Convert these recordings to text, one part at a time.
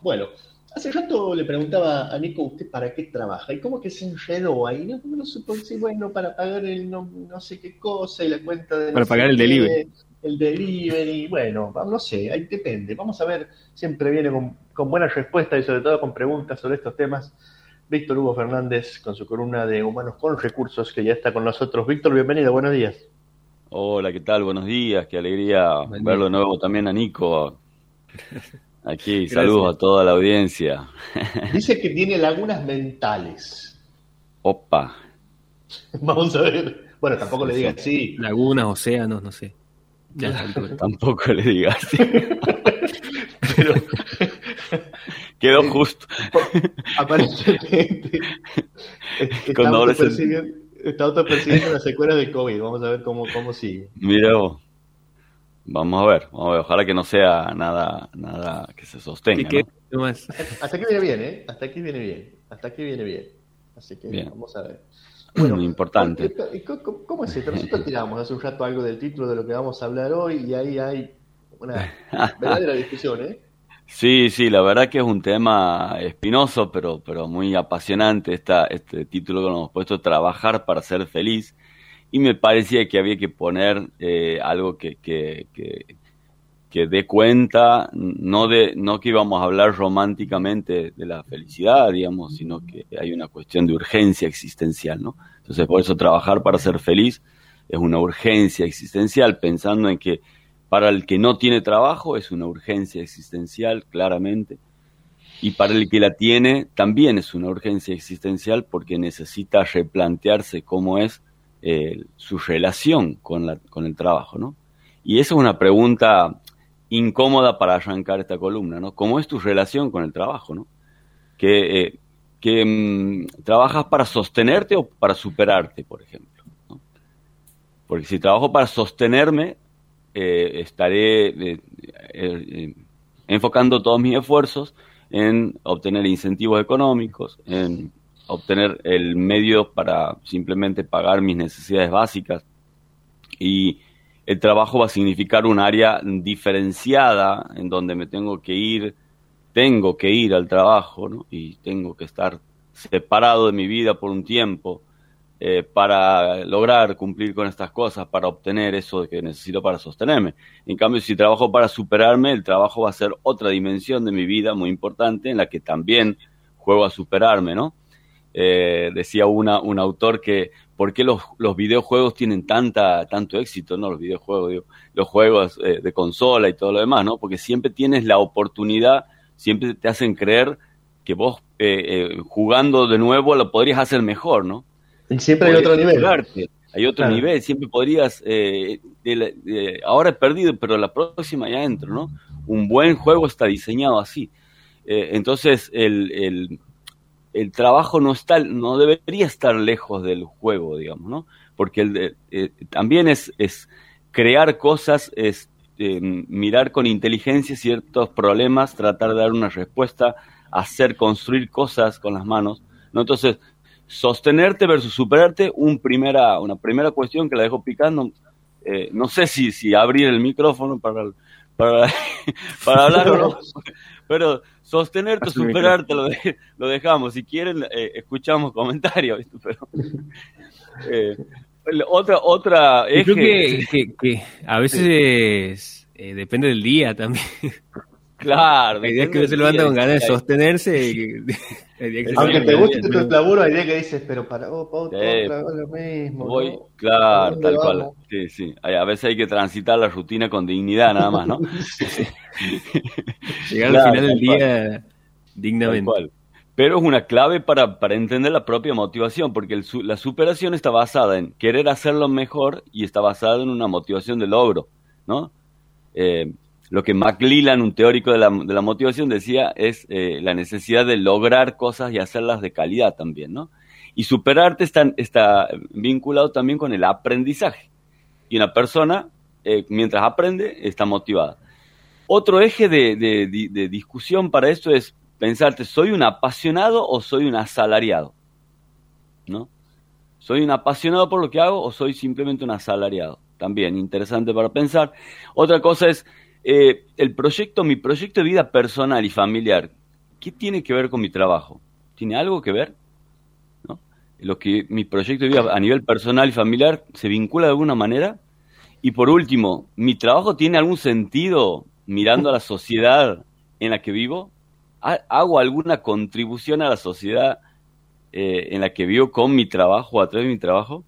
Bueno, hace rato le preguntaba a Nico, ¿usted para qué trabaja? Y cómo que se enredó ahí, no, no supo decir, bueno, para pagar el no, sé qué cosa y la cuenta de... Para pagar el delivery. El delivery, bueno, no sé, ahí depende. Vamos a ver, siempre viene con, con buenas respuestas y sobre todo con preguntas sobre estos temas. Víctor Hugo Fernández con su columna de Humanos con Recursos, que ya está con nosotros. Víctor, bienvenido, buenos días. Hola, ¿qué tal? Buenos días, qué alegría verlo de nuevo también a Nico. Aquí, saludos a toda la audiencia. Dice que tiene lagunas mentales. Opa. Vamos a ver. Bueno, tampoco le digas sí. Lagunas, océanos, no sé. tampoco le digas sí. Pero Quedó justo. Aparentemente. Está autopersiguiendo las secuelas de COVID. Vamos a ver cómo, cómo sigue. Mira Vamos a ver, vamos a ver. Ojalá que no sea nada, nada que se sostenga. Hasta, aquí viene bien, ¿eh? Hasta aquí viene bien. Hasta aquí viene bien. Así que vamos a ver. Bueno, importante. ¿cómo, ¿Cómo es esto? Nosotros tiramos hace un rato algo del título de lo que vamos a hablar hoy y ahí hay una verdadera discusión, ¿eh? Sí, sí, la verdad que es un tema espinoso, pero, pero muy apasionante esta, este título que nos hemos puesto, Trabajar para ser feliz. Y me parecía que había que poner eh, algo que, que, que, dé cuenta, no, de, no que íbamos a hablar románticamente de la felicidad, digamos, sino que hay una cuestión de urgencia existencial, ¿no? Entonces, por eso trabajar para ser feliz es una urgencia existencial, pensando en que para el que no tiene trabajo es una urgencia existencial, claramente. Y para el que la tiene también es una urgencia existencial porque necesita replantearse cómo es eh, su relación con, la, con el trabajo, ¿no? Y esa es una pregunta incómoda para arrancar esta columna, ¿no? ¿Cómo es tu relación con el trabajo, ¿no? Que, eh, que mm, trabajas para sostenerte o para superarte, por ejemplo. Porque si trabajo para sostenerme, eh, estaré enfocando todos mis esfuerzos en obtener incentivos económicos, en obtener el medio para simplemente pagar mis necesidades básicas. Y el trabajo va a significar un área diferenciada en donde me tengo que ir, tengo que ir al trabajo, Y tengo que estar separado de mi vida por un tiempo eh, para lograr cumplir con estas cosas, para obtener eso que necesito para sostenerme. En cambio, si trabajo para superarme, el trabajo va a ser otra dimensión de mi vida muy importante en la que también juego a superarme, ¿no? Eh, decía una, un autor que ¿por qué los, los, videojuegos tienen tanta, tanto éxito? No, los videojuegos, los juegos eh, de consola y todo lo demás, ¿no? Porque siempre tienes la oportunidad, siempre te hacen creer que vos jugando de nuevo lo podrías hacer mejor, ¿no? siempre hay otro nivel. Hay otro nivel, siempre podrías, eh, ahora he perdido, pero la próxima ya entro, ¿no? Un buen juego está diseñado así. Eh, entonces, el, el, trabajo no, está, no debería estar lejos del juego, digamos, ¿no? Porque el, eh, también es, es crear cosas, es mirar con inteligencia ciertos problemas, tratar de dar una respuesta, hacer, construir cosas con las manos, ¿no? Entonces, sostenerte versus superarte, un primera, una primera cuestión que la dejo picando. Eh, no sé si, si abrir el micrófono para, para, para hablar o no, pero sostenerte, superarte, lo, lo dejamos. Si quieren, eh, escuchamos comentarios. Pero, eh, otra, otra Creo que, que, que, a veces depende del día también. Claro. Hay días que uno se levanta con ganas de sostenerse. Y, Aunque te guste tu laburo, hay días que dices, pero para oh, otra, lo mismo. Voy, Claro, tal cual. Sí, sí. A veces hay que transitar la rutina con dignidad, nada más, ¿no? Llegar al final del día dignamente. Pero es una clave para, para entender la propia motivación, porque el, la superación está basada en querer hacerlo mejor y está basada en una motivación de logro, ¿no? Eh, lo que McLellan, un teórico de la, de la motivación, decía es eh, la necesidad de lograr cosas y hacerlas de calidad también, ¿no? Y superarte está, está vinculado también con el aprendizaje. Y una persona, eh, mientras aprende, está motivada. Otro eje de, de, de, discusión para esto es pensarte, ¿soy un apasionado o soy un asalariado? ¿No? ¿Soy un apasionado por lo que hago o soy simplemente un asalariado? También interesante para pensar. Otra cosa es, eh, el proyecto, mi proyecto de vida personal y familiar, ¿qué tiene que ver con mi trabajo? ¿Tiene algo que ver? ¿No? Lo que mi proyecto de vida a nivel personal y familiar se vincula de alguna manera. Y por último, ¿mi trabajo tiene algún sentido mirando a la sociedad en la que vivo? ¿Hago alguna contribución a la sociedad eh, en la que vivo con mi trabajo, a través de mi trabajo?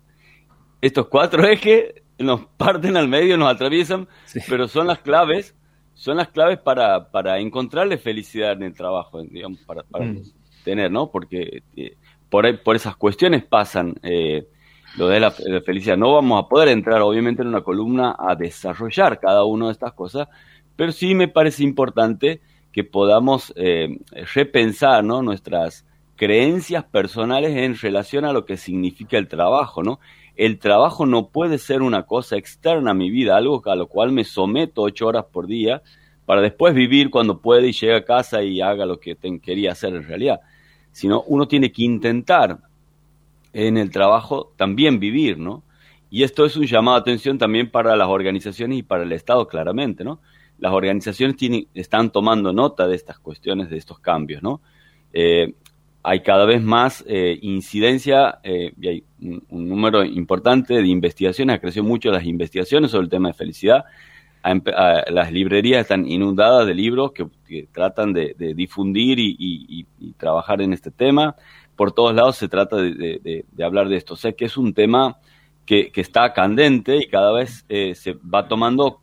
Estos cuatro ejes nos parten al medio, nos atraviesan, pero son las claves, son las claves para, para encontrarle felicidad en el trabajo, digamos, para, mm. tener, ¿no? Porque eh, por, por esas cuestiones pasan eh, lo de la, felicidad. No vamos a poder entrar, obviamente, en una columna a desarrollar cada una de estas cosas, pero sí me parece importante que podamos eh, repensar, ¿no? Nuestras creencias personales en relación a lo que significa el trabajo, ¿no? El trabajo no puede ser una cosa externa a mi vida, algo a lo cual me someto ocho horas por día para después vivir cuando puede y llegue a casa y haga lo que quería hacer en realidad. Sino uno tiene que intentar en el trabajo también vivir, ¿no? Y esto es un llamado de atención también para las organizaciones y para el Estado, claramente, ¿no? Las organizaciones están tomando nota de estas cuestiones, de estos cambios, ¿no? Eh, hay cada vez más eh, incidencia eh, y hay un, número importante de investigaciones, ha crecido mucho las investigaciones sobre el tema de felicidad. las librerías están inundadas de libros que, tratan de, difundir y, trabajar en este tema. Por todos lados se trata de, hablar de esto. sé que es un tema que, está candente y cada vez eh, se va tomando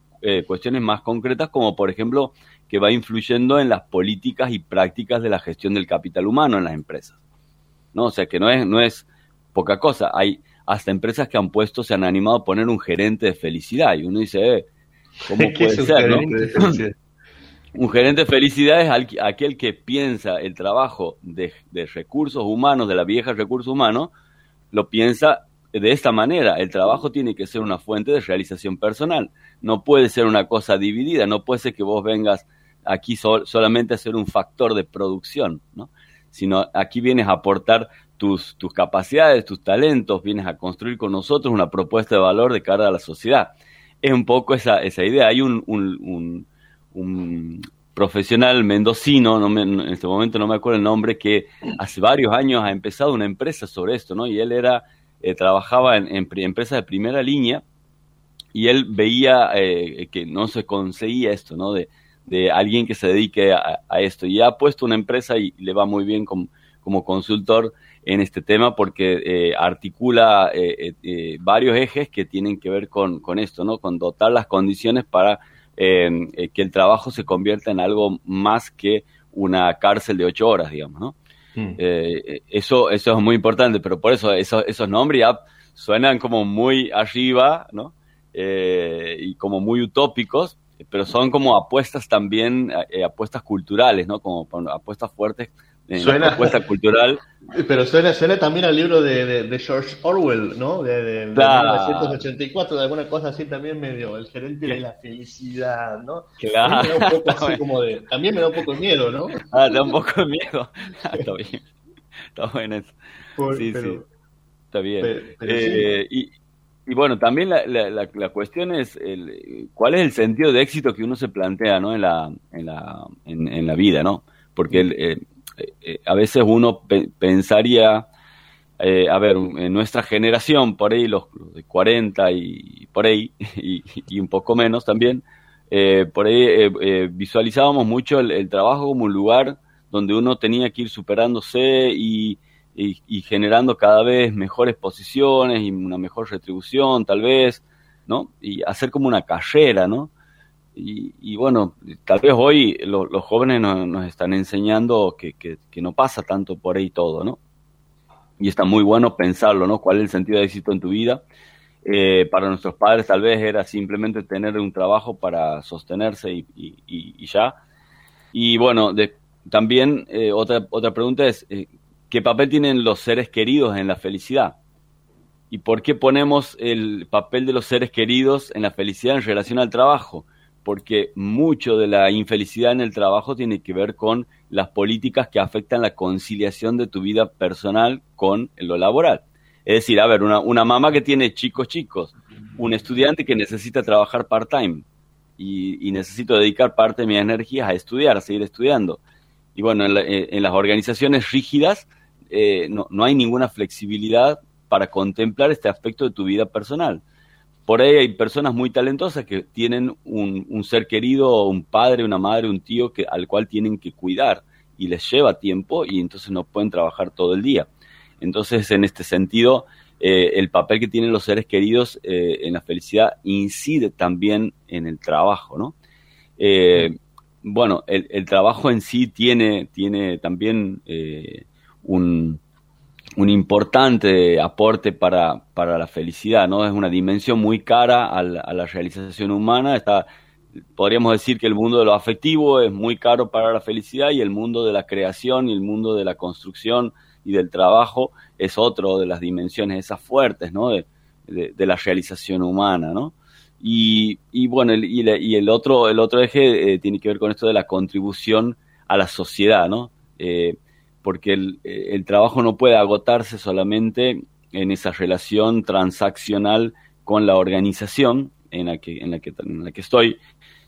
cuestiones más concretas, como por ejemplo que va influyendo en las políticas y prácticas de la gestión del capital humano en las empresas. ¿No? O sea que no es, no es poca cosa. Hay hasta empresas que han puesto, se han animado a poner un gerente de felicidad. Y uno dice, eh, ¿cómo puede ser? ¿no? un gerente de felicidad es aquel que piensa el trabajo de, de recursos humanos, de la vieja recursos humanos, lo piensa de esta manera. El trabajo tiene que ser una fuente de realización personal. No puede ser una cosa dividida. No puede ser que vos vengas aquí solamente a ser un factor de producción, ¿no? sino aquí vienes a aportar tus, tus capacidades, tus talentos, vienes a construir con nosotros una propuesta de valor de cara a la sociedad. Es un poco esa, esa idea. Hay un, un, un, profesional mendocino, no en este momento no me acuerdo el nombre, que hace varios años ha empezado una empresa sobre esto, ¿no? Y él era, eh, trabajaba en, empresas de primera línea y él veía eh, que no se conseguía esto, ¿no? De alguien que se dedique a, esto. Y ha puesto una empresa y le va muy bien como, consultor en este tema porque eh, articula eh, eh, varios ejes que tienen que ver con, esto, ¿no? Con dotar las condiciones para que el trabajo se convierta en algo más que una cárcel de ocho horas, digamos, ¿no? Hmm. eso, eso es muy importante, pero por eso esos nombres ya suenan como muy arriba, ¿no? y como muy utópicos, pero son como apuestas también, eh, apuestas culturales, ¿no? Como apuestas fuertes en suena, apuesta cultural. Pero suena, suena también al libro de, de, George Orwell, ¿no? De, de, 1984, de alguna cosa así también medio, el gerente de la felicidad, ¿no? Claro. También me da un poco así como de, también me da un poco de miedo, ¿no? Ah, da un poco de miedo. Ah, está bien. Está bueno eso. sí, sí. Está bien. eh, y, y bueno, también la, la, cuestión es el, cuál es el sentido de éxito que uno se plantea ¿no? en, la, en, la, en, la vida, ¿no? Porque eh, eh, a veces uno pensaría, eh, a ver, en nuestra generación, por ahí los, de 40 y por ahí, y, un poco menos también, por ahí visualizábamos mucho el trabajo como un lugar donde uno tenía que ir superándose y y, generando cada vez mejores posiciones y una mejor retribución, tal vez, ¿no? Y hacer como una carrera, ¿no? Y, bueno, tal vez hoy los jóvenes nos, están enseñando que, que, no pasa tanto por ahí todo, ¿no? Y está muy bueno pensarlo, ¿no? ¿Cuál es el sentido de éxito en tu vida? Eh, para nuestros padres tal vez era simplemente tener un trabajo para sostenerse y, y, ya. Y bueno, también eh, otra, otra pregunta es, eh, ¿Qué papel tienen los seres queridos en la felicidad? ¿Y por qué ponemos el papel de los seres queridos en la felicidad en relación al trabajo? Porque mucho de la infelicidad en el trabajo tiene que ver con las políticas que afectan la conciliación de tu vida personal con lo laboral. Es decir, a ver, una, una mamá que tiene chicos chicos, un estudiante que necesita trabajar part-time y, y necesito dedicar parte de mis energías a estudiar, a seguir estudiando y bueno, en, las organizaciones rígidas no, no hay ninguna flexibilidad para contemplar este aspecto de tu vida personal. Por ahí hay personas muy talentosas que tienen un, ser querido, un padre, una madre, un tío que, al cual tienen que cuidar y les lleva tiempo y entonces no pueden trabajar todo el día. Entonces, en este sentido, eh, el papel que tienen los seres queridos eh, en la felicidad incide también en el trabajo, ¿no? Eh, bueno, el, el, trabajo en sí tiene, tiene también un, un importante aporte para, para, la felicidad, ¿no? Es una dimensión muy cara a la, realización humana. Está, podríamos decir que el mundo de lo afectivo es muy caro para la felicidad y el mundo de la creación y el mundo de la construcción y del trabajo es otro de las dimensiones esas fuertes, ¿no? De, de, la realización humana, ¿no? Y, y bueno, el, y, el, otro, el otro eje eh, tiene que ver con esto de la contribución a la sociedad, ¿no? Eh, porque eh, el, trabajo no puede agotarse solamente en esa relación transaccional con la organización en la que, en la que, en la que estoy,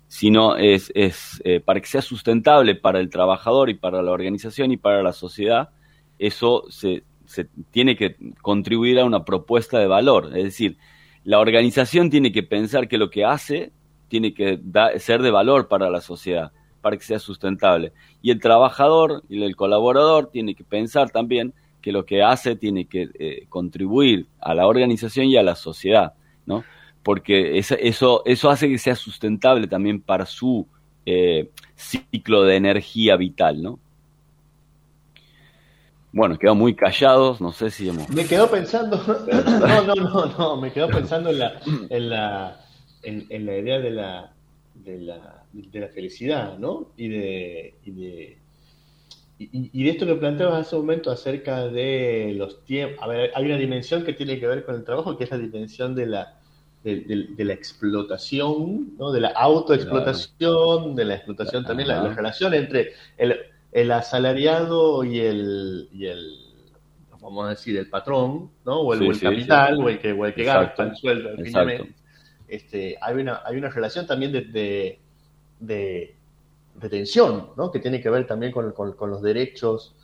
sino es, es eh, para que sea sustentable para el trabajador y para la organización y para la sociedad, eso se, se tiene que contribuir a una propuesta de valor. Es decir, la organización tiene que pensar que lo que hace tiene que ser de valor para la sociedad para que sea sustentable. Y el trabajador y el colaborador tiene que pensar también que lo que hace tiene que eh, contribuir a la organización y a la sociedad, ¿no? Porque eso, eso, hace que sea sustentable también para su eh, ciclo de energía vital, ¿no? Bueno, quedó muy callados, no sé si hemos... Me quedo pensando, no, no, no, no, me quedo pensando en la, en la, en la idea de la, de la, de la felicidad, ¿no? Y de, y de, y, de esto que planteabas hace un momento acerca de los tiempos. A ver, hay una dimensión que tiene que ver con el trabajo, que es la dimensión de la, de, la explotación, ¿no? de la autoexplotación, de la explotación también, la, relación entre el, el asalariado y el, y el, vamos a decir, el patrón, ¿no? O el, capital, o el que, o el que gasta el sueldo, este, hay, una, hay una relación también de, de, tensión, ¿no? que tiene que ver también con, los derechos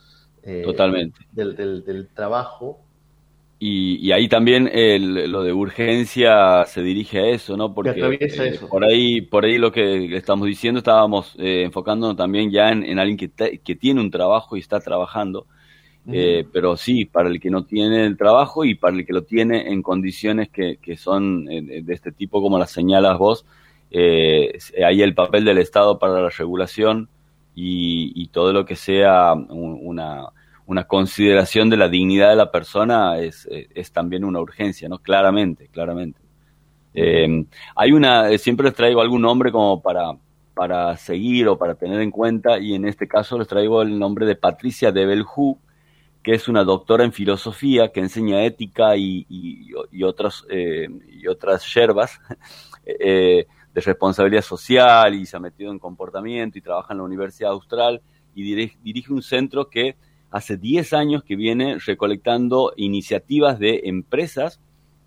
eh, Totalmente. Del, trabajo. Y, ahí también lo de urgencia se dirige a eso, ¿no? Porque eh, por ahí, por ahí lo que estamos diciendo, estábamos eh, enfocándonos también ya en, alguien que, que tiene un trabajo y está trabajando eh, pero sí, para el que no tiene el trabajo y para el que lo tiene en condiciones que, que son eh, de este tipo, como las señalas vos, eh, ahí el papel del Estado para la regulación y, y todo lo que sea una, una, consideración de la dignidad de la persona es, es también una urgencia, ¿no? Claramente, claramente. hay una, siempre les traigo algún nombre como para, para seguir o para tener en cuenta y en este caso les traigo el nombre de Patricia de que es una doctora en filosofía que enseña ética y, y, otras, eh, y otras yerbas eh, de responsabilidad social y se ha metido en comportamiento y trabaja en la Universidad Austral y dirige, un centro que hace 10 años que viene recolectando iniciativas de empresas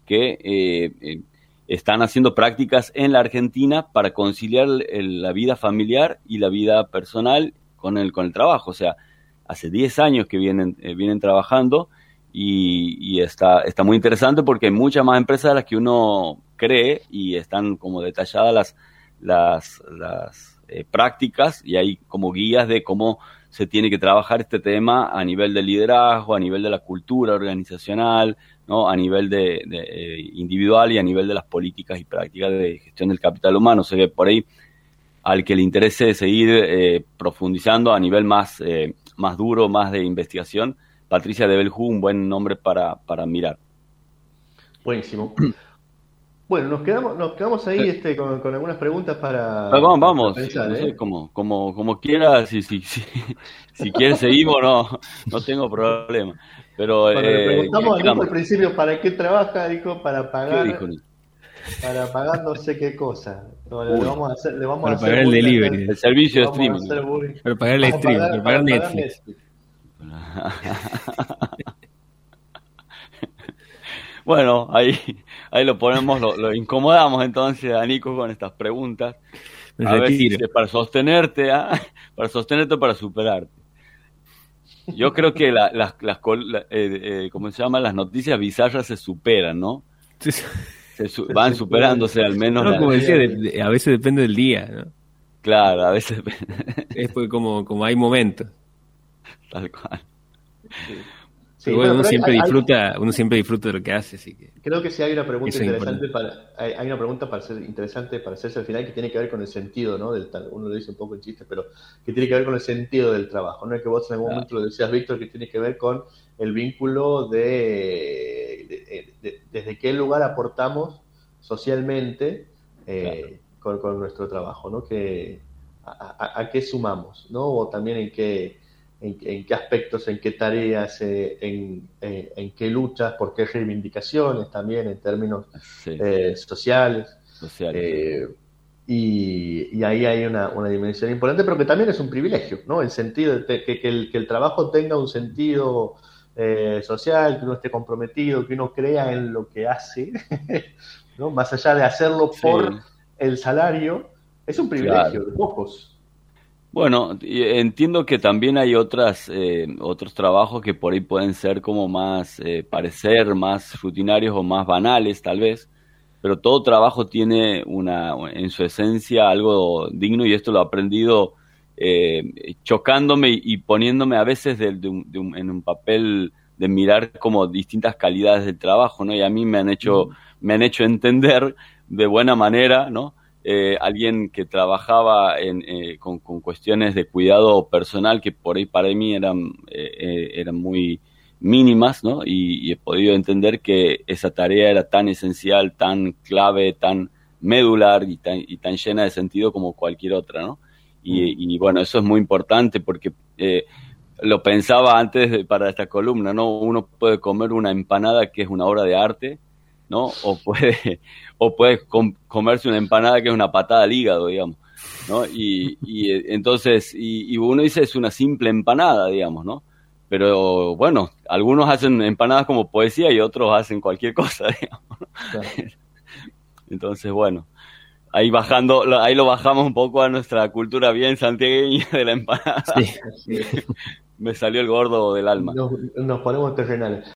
que eh, están haciendo prácticas en la Argentina para conciliar la vida familiar y la vida personal con el, con el trabajo. O sea, hace 10 años que vienen, eh, vienen trabajando y, está, está muy interesante porque hay muchas más empresas de las que uno cree y están como detalladas las, las, las eh, prácticas y hay como guías de cómo se tiene que trabajar este tema a nivel de liderazgo, a nivel de la cultura organizacional, ¿no? a nivel de, eh, individual y a nivel de las políticas y prácticas de gestión del capital humano. O sea que por ahí al que le interese seguir profundizando a nivel más más duro, más de investigación, Patricia de Beljú, un buen nombre para, para mirar. Buenísimo. Bueno, nos quedamos, nos quedamos ahí este, con, algunas preguntas para. vamos, vamos. no ¿eh? como, como, como quieras, si, si, si, si quieres seguimos, no, no tengo problema. Pero, Cuando le eh, preguntamos al principio para qué trabaja, dijo para pagar. Para pagar no sé qué cosa. le vamos a hacer, le vamos para a pagar el delivery. El servicio de streaming. Para pagar el streaming, para pagar Netflix. bueno, ahí, ahí lo ponemos, lo, incomodamos entonces a Nico con estas preguntas. A ver si para sostenerte, ¿ah? para sostenerte o para superarte. Yo creo que las, las, eh, eh, ¿cómo se llama? Las noticias bizarras se superan, ¿no? Se van superándose al menos. como decía, a veces depende del día, ¿no? Claro, a veces Es porque como, como hay momentos. Tal cual. Sí. Bueno, uno siempre disfruta, uno siempre disfruta de lo que hace, así que. Creo que sí hay una pregunta interesante para, hay, una pregunta para ser interesante para hacerse al final que tiene que ver con el sentido, ¿no? Del, uno lo dice un poco en chiste, pero que tiene que ver con el sentido del trabajo. No es que vos en algún momento lo decías, Víctor, que tiene que ver con el vínculo de, desde qué lugar aportamos socialmente eh, con, nuestro trabajo, ¿no? Que, a, a, qué sumamos, ¿no? O también en qué en, qué aspectos, en qué tareas, eh, eh, en, qué luchas, por qué reivindicaciones también en términos eh, sociales. y, ahí hay una, dimensión importante, pero que también es un privilegio, ¿no? El sentido, de que, el, que el trabajo tenga un sentido social, que uno esté comprometido, que uno crea en lo que hace, ¿no? Más allá de hacerlo por el salario, es un privilegio de pocos. Bueno, entiendo que también hay otras, eh, otros trabajos que por ahí pueden ser como más, eh, parecer más rutinarios o más banales tal vez, pero todo trabajo tiene una, en su esencia algo digno y esto lo he aprendido eh, chocándome y, poniéndome a veces en un papel de mirar como distintas calidades del trabajo, ¿no? Y a mí me han hecho, me han hecho entender de buena manera, ¿no? Eh, alguien que trabajaba en, eh, con, cuestiones de cuidado personal que por ahí para mí eran, eh, eran muy mínimas, ¿no? Y, he podido entender que esa tarea era tan esencial, tan clave, tan medular y tan, y tan llena de sentido como cualquier otra, ¿no? Y, bueno, eso es muy importante porque lo pensaba antes para esta columna, ¿no? Uno puede comer una empanada que es una obra de arte, ¿no? O puede, o puede comerse una empanada que es una patada al hígado, digamos, ¿no? Y, y entonces, y, uno dice es una simple empanada, digamos, ¿no? Pero bueno, algunos hacen empanadas como poesía y otros hacen cualquier cosa, digamos. Entonces, bueno, ahí bajando, ahí lo bajamos un poco a nuestra cultura bien santiagueña de la empanada. Sí. Me salió el gordo del alma. Nos, nos ponemos terrenales.